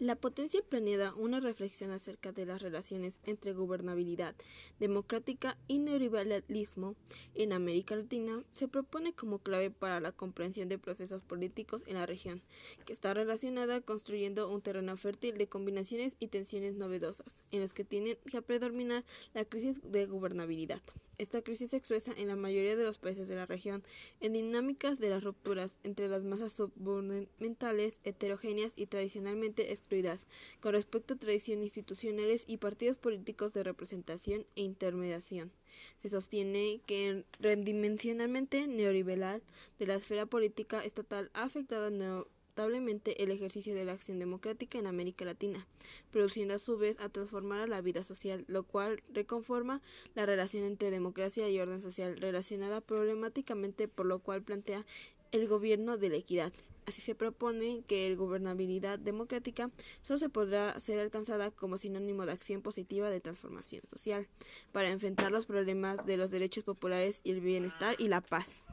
La potencia planeada una reflexión acerca de las relaciones entre gobernabilidad democrática y neoliberalismo en América Latina se propone como clave para la comprensión de procesos políticos en la región, que está relacionada construyendo un terreno fértil de combinaciones y tensiones novedosas, en las que tiene que predominar la crisis de gobernabilidad. Esta crisis se expresa en la mayoría de los países de la región en dinámicas de las rupturas entre las masas subgubernamentales heterogéneas y tradicionalmente con respecto a tradiciones institucionales y partidos políticos de representación e intermediación. Se sostiene que el redimensionamiento neoliberal de la esfera política estatal ha afectado el ejercicio de la acción democrática en América Latina, produciendo a su vez a transformar a la vida social, lo cual reconforma la relación entre democracia y orden social relacionada problemáticamente por lo cual plantea el gobierno de la equidad. Así se propone que la gobernabilidad democrática solo se podrá ser alcanzada como sinónimo de acción positiva de transformación social, para enfrentar los problemas de los derechos populares y el bienestar y la paz.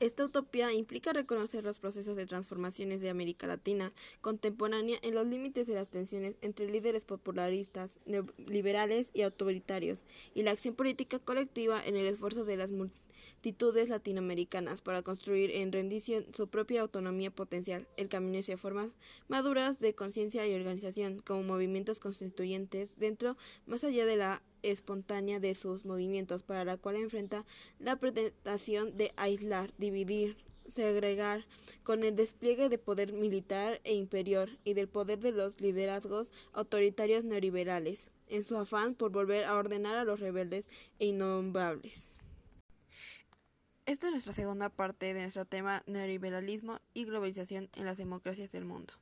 Esta utopía implica reconocer los procesos de transformaciones de América Latina contemporánea en los límites de las tensiones entre líderes popularistas, neoliberales y autoritarios, y la acción política colectiva en el esfuerzo de las latinoamericanas para construir en rendición su propia autonomía potencial, el camino hacia formas maduras de conciencia y organización como movimientos constituyentes dentro, más allá de la espontánea de sus movimientos, para la cual enfrenta la pretentación de aislar, dividir, segregar, con el despliegue de poder militar e imperial y del poder de los liderazgos autoritarios neoliberales, en su afán por volver a ordenar a los rebeldes e innombrables. Esta es nuestra segunda parte de nuestro tema neoliberalismo y globalización en las democracias del mundo.